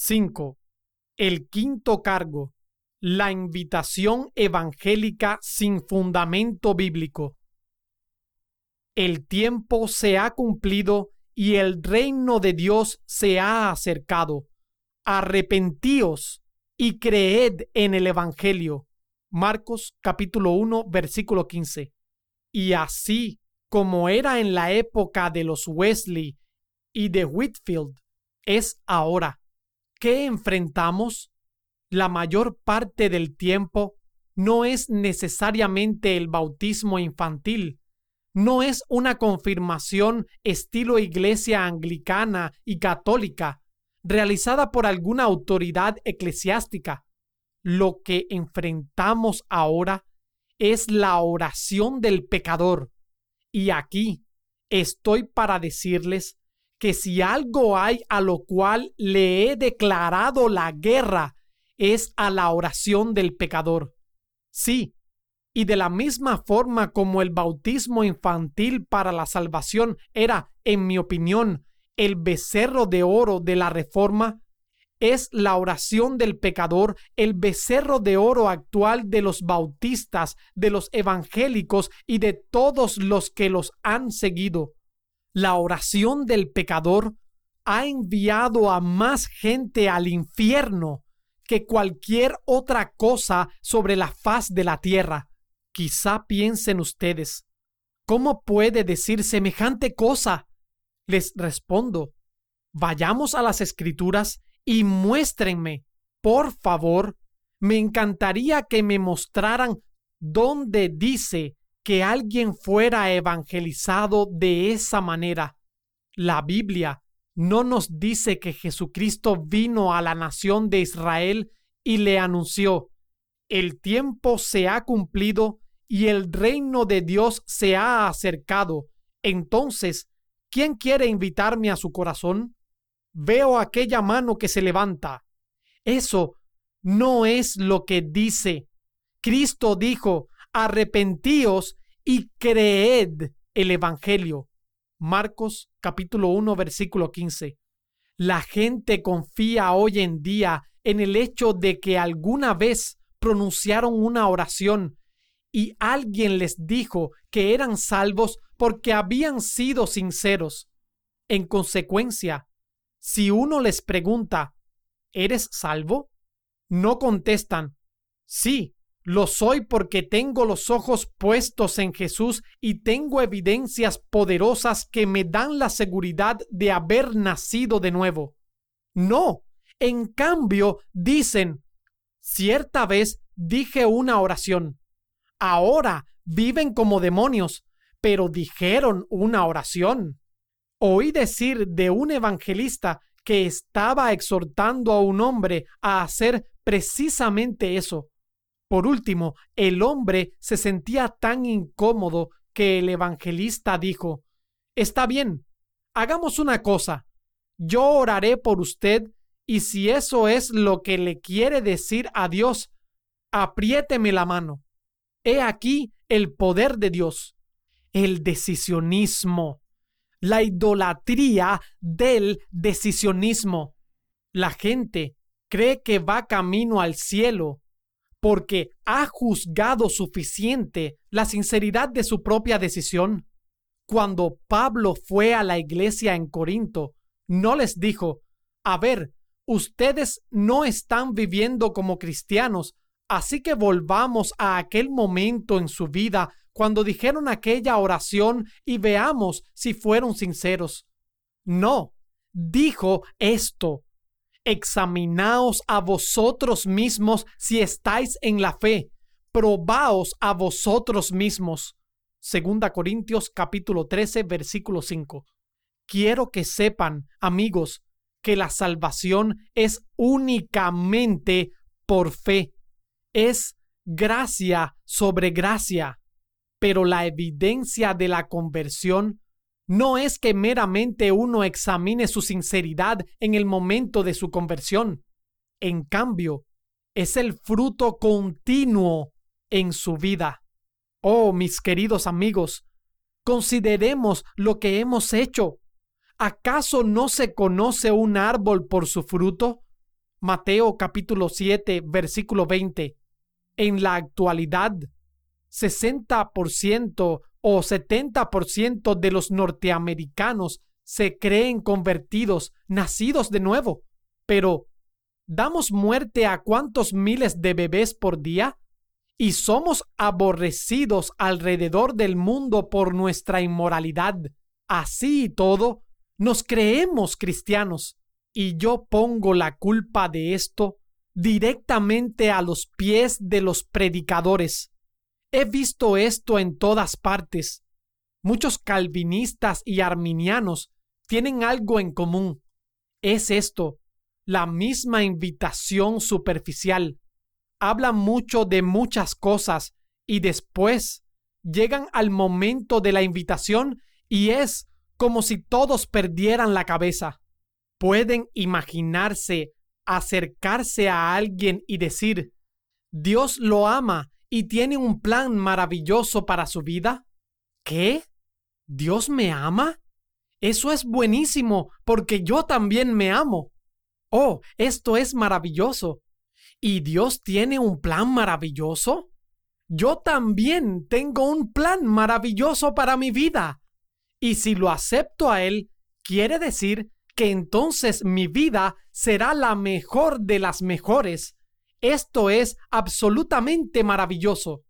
5. El quinto cargo. La invitación evangélica sin fundamento bíblico. El tiempo se ha cumplido y el reino de Dios se ha acercado. Arrepentíos y creed en el Evangelio. Marcos capítulo 1 versículo 15. Y así como era en la época de los Wesley y de Whitfield, es ahora. ¿Qué enfrentamos? La mayor parte del tiempo no es necesariamente el bautismo infantil, no es una confirmación estilo iglesia anglicana y católica, realizada por alguna autoridad eclesiástica. Lo que enfrentamos ahora es la oración del pecador. Y aquí estoy para decirles que si algo hay a lo cual le he declarado la guerra, es a la oración del pecador. Sí, y de la misma forma como el bautismo infantil para la salvación era, en mi opinión, el becerro de oro de la reforma, es la oración del pecador el becerro de oro actual de los bautistas, de los evangélicos y de todos los que los han seguido. La oración del pecador ha enviado a más gente al infierno que cualquier otra cosa sobre la faz de la tierra. Quizá piensen ustedes, ¿cómo puede decir semejante cosa? Les respondo, vayamos a las escrituras y muéstrenme, por favor, me encantaría que me mostraran dónde dice que alguien fuera evangelizado de esa manera. La Biblia no nos dice que Jesucristo vino a la nación de Israel y le anunció, el tiempo se ha cumplido y el reino de Dios se ha acercado. Entonces, ¿quién quiere invitarme a su corazón? Veo aquella mano que se levanta. Eso no es lo que dice. Cristo dijo, arrepentíos y creed el Evangelio. Marcos capítulo 1 versículo 15. La gente confía hoy en día en el hecho de que alguna vez pronunciaron una oración y alguien les dijo que eran salvos porque habían sido sinceros. En consecuencia, si uno les pregunta, ¿eres salvo? No contestan, sí, lo soy porque tengo los ojos puestos en Jesús y tengo evidencias poderosas que me dan la seguridad de haber nacido de nuevo. No, en cambio dicen, cierta vez dije una oración, ahora viven como demonios, pero dijeron una oración. Oí decir de un evangelista que estaba exhortando a un hombre a hacer precisamente eso. Por último, el hombre se sentía tan incómodo que el evangelista dijo, Está bien, hagamos una cosa, yo oraré por usted y si eso es lo que le quiere decir a Dios, apriéteme la mano. He aquí el poder de Dios, el decisionismo, la idolatría del decisionismo. La gente cree que va camino al cielo porque ha juzgado suficiente la sinceridad de su propia decisión. Cuando Pablo fue a la iglesia en Corinto, no les dijo, a ver, ustedes no están viviendo como cristianos, así que volvamos a aquel momento en su vida cuando dijeron aquella oración y veamos si fueron sinceros. No, dijo esto, examinaos a vosotros mismos si estáis en la fe, probaos a vosotros mismos. Segunda Corintios capítulo 13 versículo 5. Quiero que sepan, amigos, que la salvación es únicamente por fe. Es gracia sobre gracia. Pero la evidencia de la conversión no es que meramente uno examine su sinceridad en el momento de su conversión. En cambio, es el fruto continuo en su vida. Oh, mis queridos amigos, consideremos lo que hemos hecho. ¿Acaso no se conoce un árbol por su fruto? Mateo capítulo 7, versículo 20. En la actualidad, 60% o 70% de los norteamericanos se creen convertidos, nacidos de nuevo. Pero, ¿damos muerte a cuántos miles de bebés por día? Y somos aborrecidos alrededor del mundo por nuestra inmoralidad. Así y todo, nos creemos cristianos. Y yo pongo la culpa de esto directamente a los pies de los predicadores. He visto esto en todas partes. Muchos calvinistas y arminianos tienen algo en común. Es esto, la misma invitación superficial. Hablan mucho de muchas cosas y después llegan al momento de la invitación y es como si todos perdieran la cabeza. Pueden imaginarse acercarse a alguien y decir, Dios lo ama y tiene un plan maravilloso para su vida. ¿Qué? ¿Dios me ama? Eso es buenísimo porque yo también me amo. Oh, esto es maravilloso. ¿Y Dios tiene un plan maravilloso? Yo también tengo un plan maravilloso para mi vida. Y si lo acepto a Él, quiere decir que entonces mi vida será la mejor de las mejores. Esto es absolutamente maravilloso.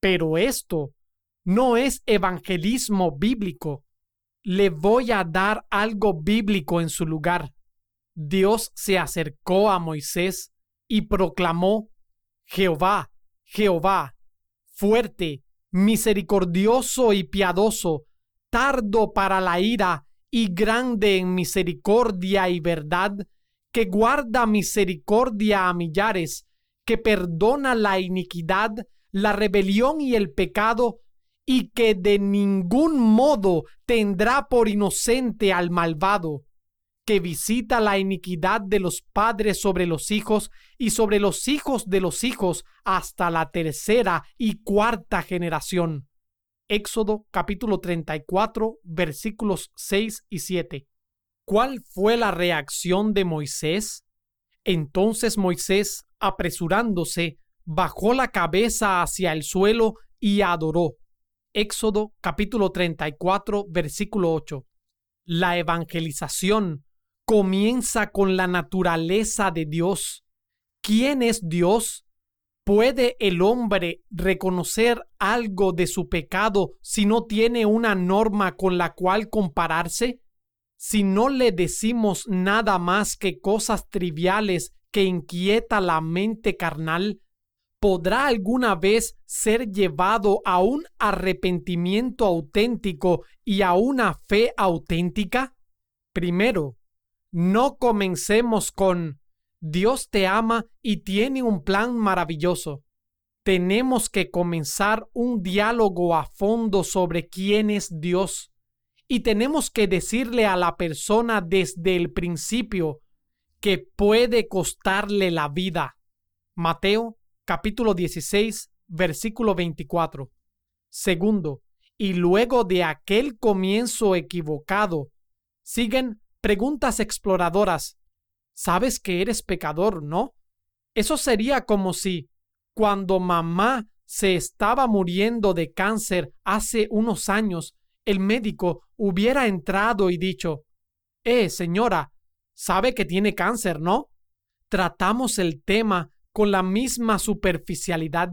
Pero esto no es evangelismo bíblico. Le voy a dar algo bíblico en su lugar. Dios se acercó a Moisés y proclamó, Jehová, Jehová, fuerte, misericordioso y piadoso, tardo para la ira y grande en misericordia y verdad, que guarda misericordia a millares, que perdona la iniquidad, la rebelión y el pecado, y que de ningún modo tendrá por inocente al malvado, que visita la iniquidad de los padres sobre los hijos y sobre los hijos de los hijos hasta la tercera y cuarta generación. Éxodo capítulo 34 versículos 6 y 7. ¿Cuál fue la reacción de Moisés? Entonces Moisés, apresurándose, bajó la cabeza hacia el suelo y adoró. Éxodo capítulo 34 versículo 8. La evangelización comienza con la naturaleza de Dios. ¿Quién es Dios? ¿Puede el hombre reconocer algo de su pecado si no tiene una norma con la cual compararse? Si no le decimos nada más que cosas triviales que inquieta la mente carnal, ¿podrá alguna vez ser llevado a un arrepentimiento auténtico y a una fe auténtica? Primero, no comencemos con Dios te ama y tiene un plan maravilloso. Tenemos que comenzar un diálogo a fondo sobre quién es Dios. Y tenemos que decirle a la persona desde el principio que puede costarle la vida. Mateo capítulo 16 versículo 24. Segundo, y luego de aquel comienzo equivocado, siguen preguntas exploradoras sabes que eres pecador, ¿no? Eso sería como si, cuando mamá se estaba muriendo de cáncer hace unos años, el médico hubiera entrado y dicho, Eh, señora, sabe que tiene cáncer, ¿no? Tratamos el tema con la misma superficialidad.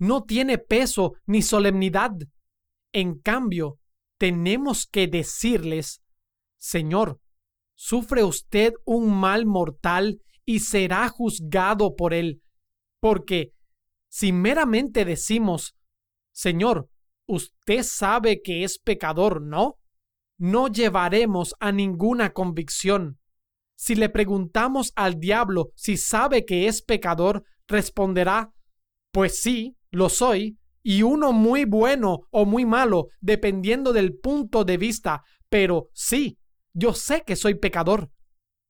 No tiene peso ni solemnidad. En cambio, tenemos que decirles, Señor, sufre usted un mal mortal y será juzgado por él. Porque si meramente decimos, Señor, usted sabe que es pecador, ¿no? No llevaremos a ninguna convicción. Si le preguntamos al diablo si sabe que es pecador, responderá, pues sí, lo soy, y uno muy bueno o muy malo, dependiendo del punto de vista, pero sí, yo sé que soy pecador.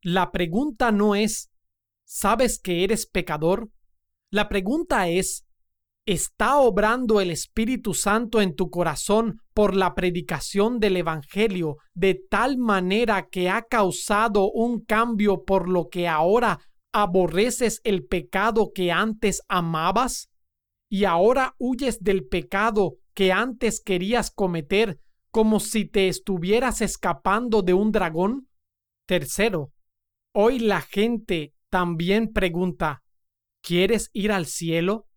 La pregunta no es, ¿sabes que eres pecador? La pregunta es, ¿Está obrando el Espíritu Santo en tu corazón por la predicación del Evangelio de tal manera que ha causado un cambio por lo que ahora aborreces el pecado que antes amabas? ¿Y ahora huyes del pecado que antes querías cometer como si te estuvieras escapando de un dragón? Tercero, hoy la gente también pregunta, ¿quieres ir al cielo?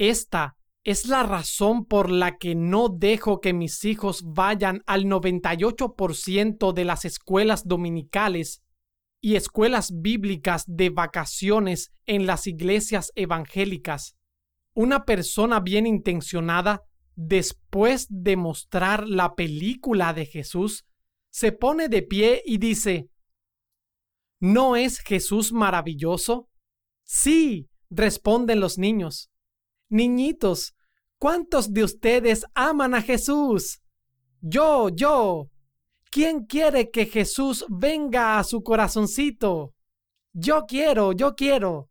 Esta es la razón por la que no dejo que mis hijos vayan al 98% de las escuelas dominicales y escuelas bíblicas de vacaciones en las iglesias evangélicas. Una persona bien intencionada, después de mostrar la película de Jesús, se pone de pie y dice, ¿No es Jesús maravilloso? Sí, responden los niños. Niñitos, ¿cuántos de ustedes aman a Jesús? Yo, yo. ¿Quién quiere que Jesús venga a su corazoncito? Yo quiero, yo quiero.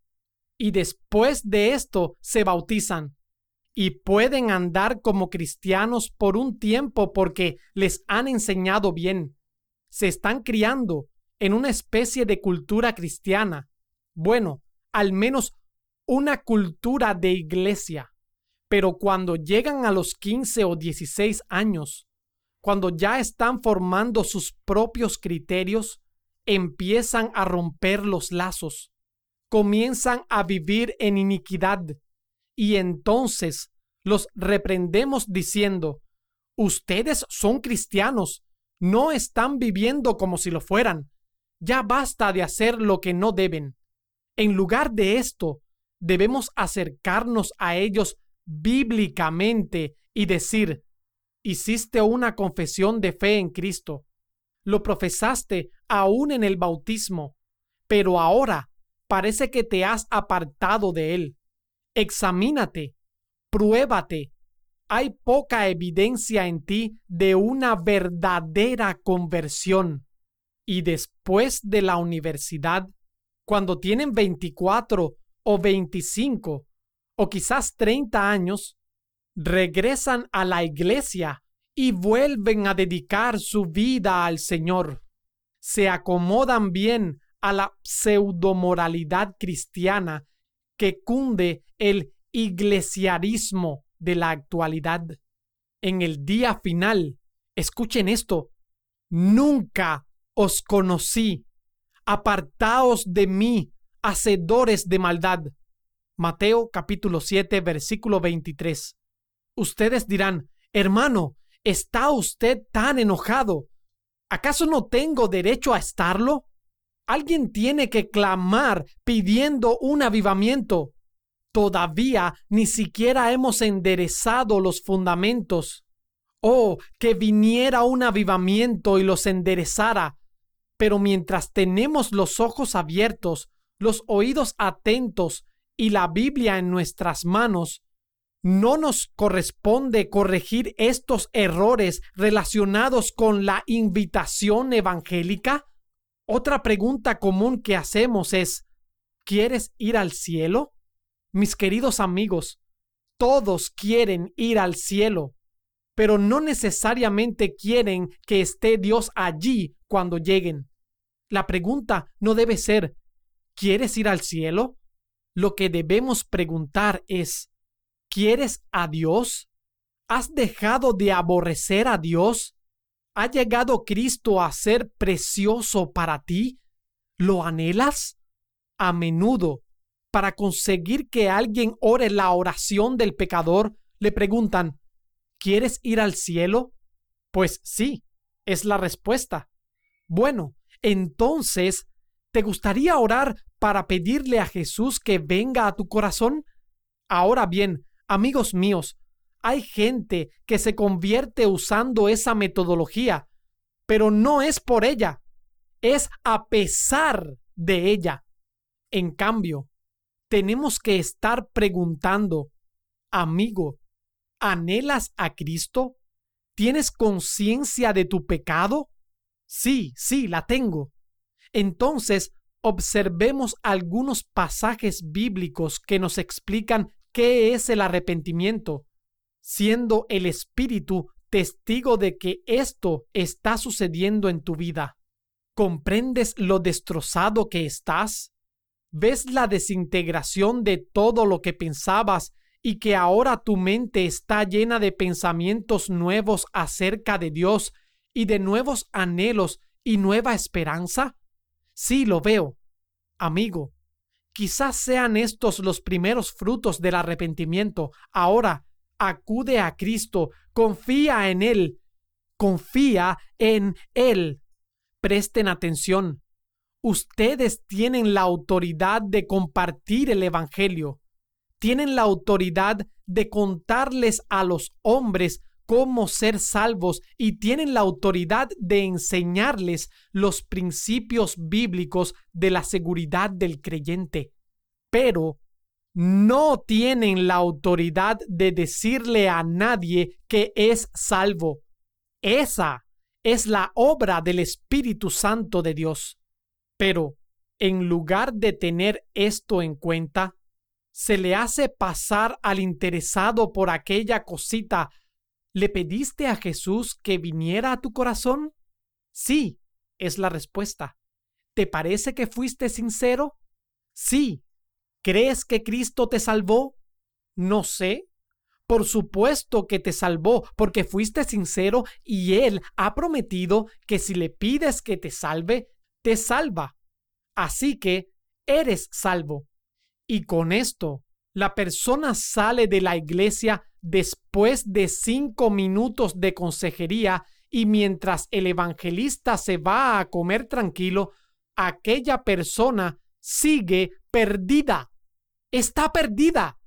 Y después de esto se bautizan. Y pueden andar como cristianos por un tiempo porque les han enseñado bien. Se están criando en una especie de cultura cristiana. Bueno, al menos una cultura de iglesia. Pero cuando llegan a los 15 o 16 años, cuando ya están formando sus propios criterios, empiezan a romper los lazos, comienzan a vivir en iniquidad y entonces los reprendemos diciendo, ustedes son cristianos, no están viviendo como si lo fueran, ya basta de hacer lo que no deben. En lugar de esto, debemos acercarnos a ellos bíblicamente y decir, hiciste una confesión de fe en Cristo, lo profesaste aún en el bautismo, pero ahora parece que te has apartado de él. Examínate, pruébate. Hay poca evidencia en ti de una verdadera conversión. Y después de la universidad, cuando tienen 24 o 25 o quizás 30 años, regresan a la iglesia y vuelven a dedicar su vida al Señor. Se acomodan bien a la pseudomoralidad cristiana que cunde el iglesiarismo de la actualidad. En el día final, escuchen esto, nunca os conocí, apartaos de mí, hacedores de maldad. Mateo capítulo 7 versículo 23. Ustedes dirán, hermano, ¿está usted tan enojado? ¿Acaso no tengo derecho a estarlo? Alguien tiene que clamar pidiendo un avivamiento. Todavía ni siquiera hemos enderezado los fundamentos. Oh, que viniera un avivamiento y los enderezara. Pero mientras tenemos los ojos abiertos, los oídos atentos y la Biblia en nuestras manos, ¿no nos corresponde corregir estos errores relacionados con la invitación evangélica? Otra pregunta común que hacemos es, ¿quieres ir al cielo? Mis queridos amigos, todos quieren ir al cielo, pero no necesariamente quieren que esté Dios allí cuando lleguen. La pregunta no debe ser, ¿Quieres ir al cielo? Lo que debemos preguntar es, ¿quieres a Dios? ¿Has dejado de aborrecer a Dios? ¿Ha llegado Cristo a ser precioso para ti? ¿Lo anhelas? A menudo, para conseguir que alguien ore la oración del pecador, le preguntan, ¿quieres ir al cielo? Pues sí, es la respuesta. Bueno, entonces, ¿te gustaría orar para pedirle a Jesús que venga a tu corazón? Ahora bien, amigos míos, hay gente que se convierte usando esa metodología, pero no es por ella, es a pesar de ella. En cambio, tenemos que estar preguntando, amigo, ¿anhelas a Cristo? ¿Tienes conciencia de tu pecado? Sí, sí, la tengo. Entonces, observemos algunos pasajes bíblicos que nos explican qué es el arrepentimiento, siendo el Espíritu testigo de que esto está sucediendo en tu vida. ¿Comprendes lo destrozado que estás? ¿Ves la desintegración de todo lo que pensabas y que ahora tu mente está llena de pensamientos nuevos acerca de Dios y de nuevos anhelos y nueva esperanza? Sí, lo veo. Amigo, quizás sean estos los primeros frutos del arrepentimiento. Ahora, acude a Cristo, confía en Él, confía en Él. Presten atención. Ustedes tienen la autoridad de compartir el Evangelio. Tienen la autoridad de contarles a los hombres cómo ser salvos y tienen la autoridad de enseñarles los principios bíblicos de la seguridad del creyente. Pero no tienen la autoridad de decirle a nadie que es salvo. Esa es la obra del Espíritu Santo de Dios. Pero, en lugar de tener esto en cuenta, se le hace pasar al interesado por aquella cosita ¿Le pediste a Jesús que viniera a tu corazón? Sí, es la respuesta. ¿Te parece que fuiste sincero? Sí. ¿Crees que Cristo te salvó? No sé. Por supuesto que te salvó porque fuiste sincero y Él ha prometido que si le pides que te salve, te salva. Así que eres salvo. Y con esto, la persona sale de la iglesia después de cinco minutos de consejería y mientras el evangelista se va a comer tranquilo, aquella persona sigue perdida. Está perdida.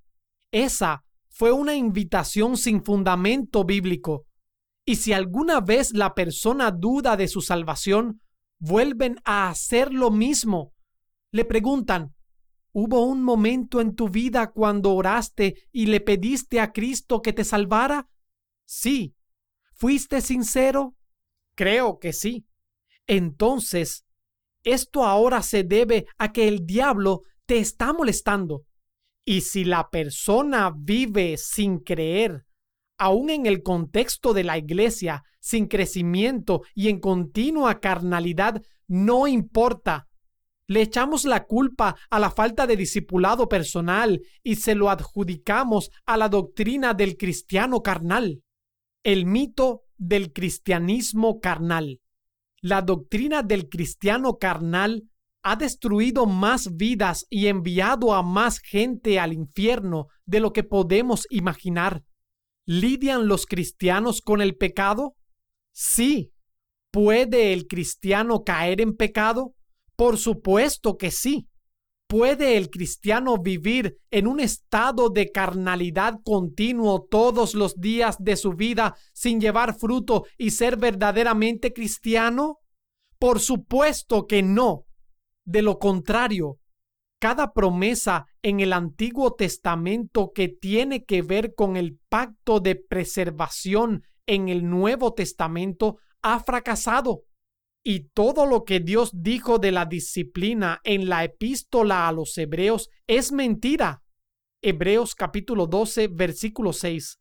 Esa fue una invitación sin fundamento bíblico. Y si alguna vez la persona duda de su salvación, vuelven a hacer lo mismo. Le preguntan, ¿Hubo un momento en tu vida cuando oraste y le pediste a Cristo que te salvara? Sí. ¿Fuiste sincero? Creo que sí. Entonces, esto ahora se debe a que el diablo te está molestando. Y si la persona vive sin creer, aún en el contexto de la iglesia, sin crecimiento y en continua carnalidad, no importa le echamos la culpa a la falta de discipulado personal y se lo adjudicamos a la doctrina del cristiano carnal. El mito del cristianismo carnal. La doctrina del cristiano carnal ha destruido más vidas y enviado a más gente al infierno de lo que podemos imaginar. ¿Lidian los cristianos con el pecado? Sí. ¿Puede el cristiano caer en pecado? Por supuesto que sí. ¿Puede el cristiano vivir en un estado de carnalidad continuo todos los días de su vida sin llevar fruto y ser verdaderamente cristiano? Por supuesto que no. De lo contrario, cada promesa en el Antiguo Testamento que tiene que ver con el pacto de preservación en el Nuevo Testamento ha fracasado. Y todo lo que Dios dijo de la disciplina en la epístola a los hebreos es mentira. Hebreos capítulo 12, versículo 6.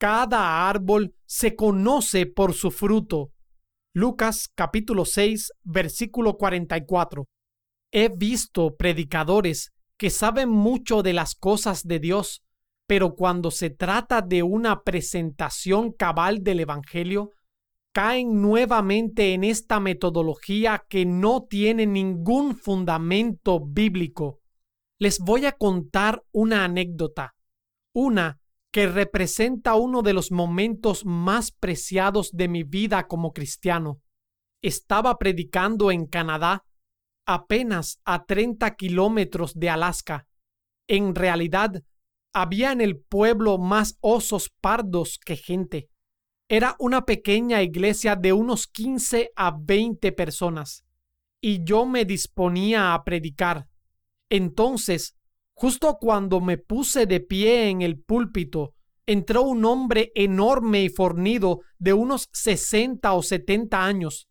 Cada árbol se conoce por su fruto. Lucas capítulo 6, versículo 44. He visto predicadores que saben mucho de las cosas de Dios, pero cuando se trata de una presentación cabal del Evangelio, caen nuevamente en esta metodología que no tiene ningún fundamento bíblico. Les voy a contar una anécdota, una que representa uno de los momentos más preciados de mi vida como cristiano. Estaba predicando en Canadá, apenas a 30 kilómetros de Alaska. En realidad, había en el pueblo más osos pardos que gente. Era una pequeña iglesia de unos 15 a 20 personas y yo me disponía a predicar. Entonces, justo cuando me puse de pie en el púlpito, entró un hombre enorme y fornido de unos 60 o 70 años.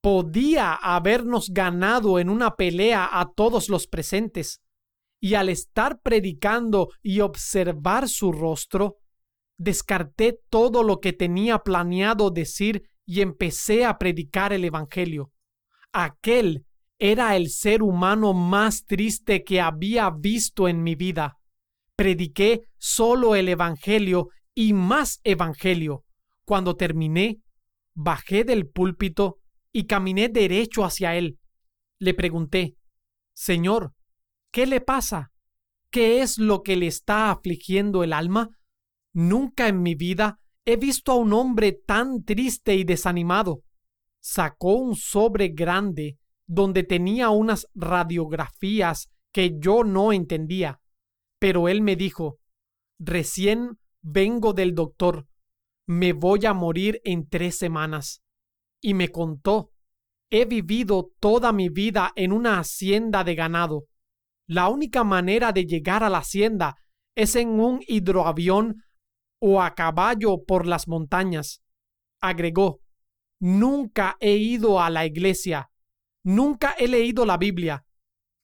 Podía habernos ganado en una pelea a todos los presentes. y al estar predicando y observar su rostro, descarté todo lo que tenía planeado decir y empecé a predicar el Evangelio. Aquel era el ser humano más triste que había visto en mi vida. Prediqué solo el Evangelio y más Evangelio. Cuando terminé, bajé del púlpito y caminé derecho hacia él. Le pregunté, Señor, ¿qué le pasa? ¿Qué es lo que le está afligiendo el alma? Nunca en mi vida he visto a un hombre tan triste y desanimado. Sacó un sobre grande donde tenía unas radiografías que yo no entendía. Pero él me dijo, recién vengo del doctor, me voy a morir en tres semanas. Y me contó, he vivido toda mi vida en una hacienda de ganado. La única manera de llegar a la hacienda es en un hidroavión o a caballo por las montañas. Agregó, nunca he ido a la iglesia, nunca he leído la Biblia.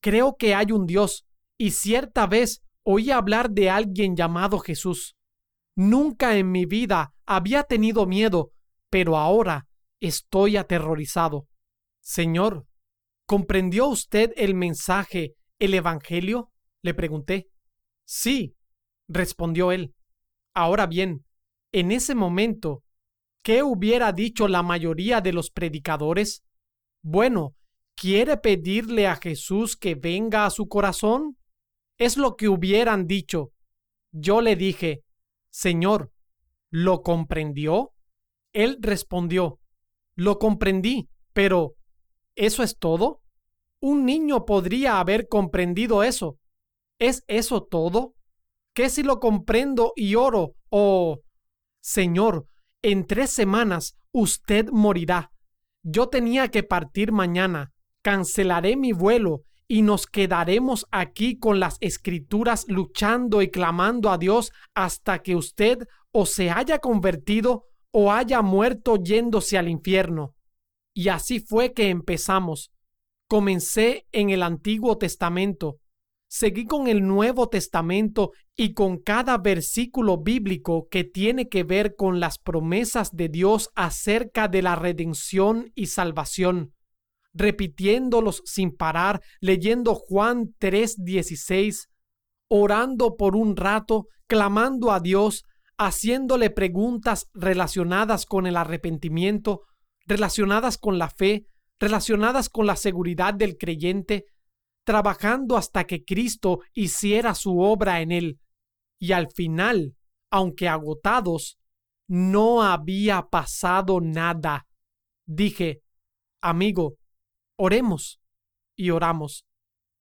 Creo que hay un Dios, y cierta vez oí hablar de alguien llamado Jesús. Nunca en mi vida había tenido miedo, pero ahora estoy aterrorizado. Señor, ¿comprendió usted el mensaje, el Evangelio? le pregunté. Sí, respondió él. Ahora bien, en ese momento, ¿qué hubiera dicho la mayoría de los predicadores? Bueno, ¿quiere pedirle a Jesús que venga a su corazón? Es lo que hubieran dicho. Yo le dije, Señor, ¿lo comprendió? Él respondió, Lo comprendí, pero ¿eso es todo? Un niño podría haber comprendido eso. ¿Es eso todo? ¿Qué si lo comprendo y oro? Oh, Señor, en tres semanas usted morirá. Yo tenía que partir mañana. Cancelaré mi vuelo y nos quedaremos aquí con las escrituras luchando y clamando a Dios hasta que usted o se haya convertido o haya muerto yéndose al infierno. Y así fue que empezamos. Comencé en el Antiguo Testamento seguí con el Nuevo Testamento y con cada versículo bíblico que tiene que ver con las promesas de Dios acerca de la redención y salvación, repitiéndolos sin parar, leyendo Juan 3:16, orando por un rato, clamando a Dios, haciéndole preguntas relacionadas con el arrepentimiento, relacionadas con la fe, relacionadas con la seguridad del creyente, trabajando hasta que Cristo hiciera su obra en él. Y al final, aunque agotados, no había pasado nada. Dije, amigo, oremos. Y oramos.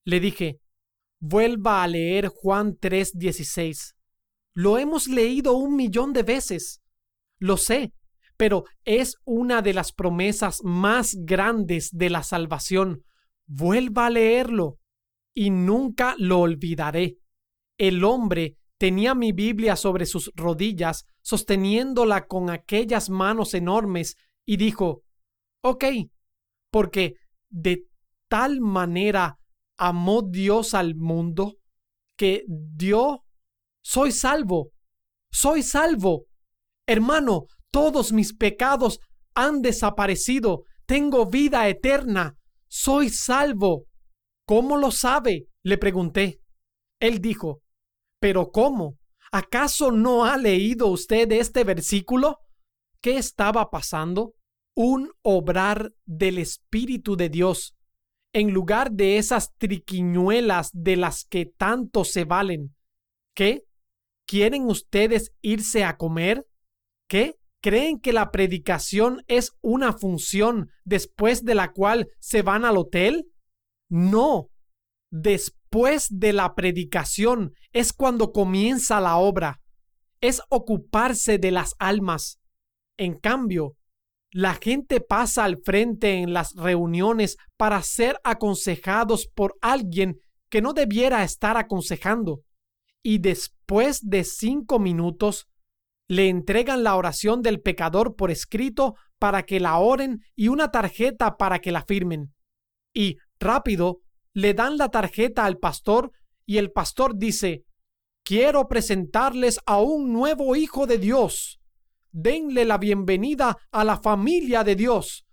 Le dije, vuelva a leer Juan 3:16. Lo hemos leído un millón de veces. Lo sé, pero es una de las promesas más grandes de la salvación vuelva a leerlo y nunca lo olvidaré. El hombre tenía mi Biblia sobre sus rodillas, sosteniéndola con aquellas manos enormes, y dijo, Ok, porque de tal manera amó Dios al mundo que dio, soy salvo, soy salvo. Hermano, todos mis pecados han desaparecido, tengo vida eterna soy salvo. ¿Cómo lo sabe? le pregunté. Él dijo, ¿pero cómo? ¿Acaso no ha leído usted este versículo? ¿Qué estaba pasando? Un obrar del Espíritu de Dios, en lugar de esas triquiñuelas de las que tanto se valen. ¿Qué? ¿Quieren ustedes irse a comer? ¿Qué? ¿Creen que la predicación es una función después de la cual se van al hotel? No. Después de la predicación es cuando comienza la obra. Es ocuparse de las almas. En cambio, la gente pasa al frente en las reuniones para ser aconsejados por alguien que no debiera estar aconsejando. Y después de cinco minutos, le entregan la oración del pecador por escrito para que la oren y una tarjeta para que la firmen. Y rápido le dan la tarjeta al pastor y el pastor dice, quiero presentarles a un nuevo hijo de Dios. Denle la bienvenida a la familia de Dios.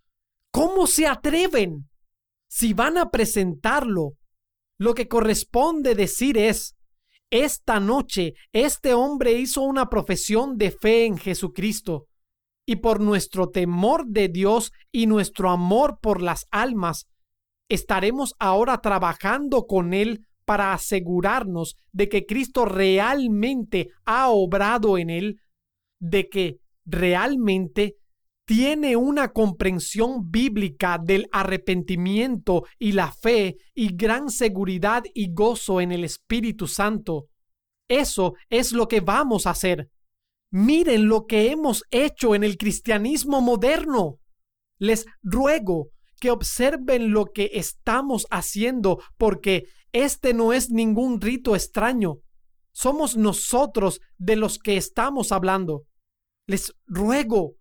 ¿Cómo se atreven? Si van a presentarlo, lo que corresponde decir es, esta noche este hombre hizo una profesión de fe en Jesucristo, y por nuestro temor de Dios y nuestro amor por las almas, estaremos ahora trabajando con él para asegurarnos de que Cristo realmente ha obrado en él, de que realmente tiene una comprensión bíblica del arrepentimiento y la fe y gran seguridad y gozo en el Espíritu Santo. Eso es lo que vamos a hacer. Miren lo que hemos hecho en el cristianismo moderno. Les ruego que observen lo que estamos haciendo porque este no es ningún rito extraño. Somos nosotros de los que estamos hablando. Les ruego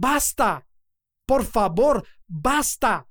Basta. Por favor, basta.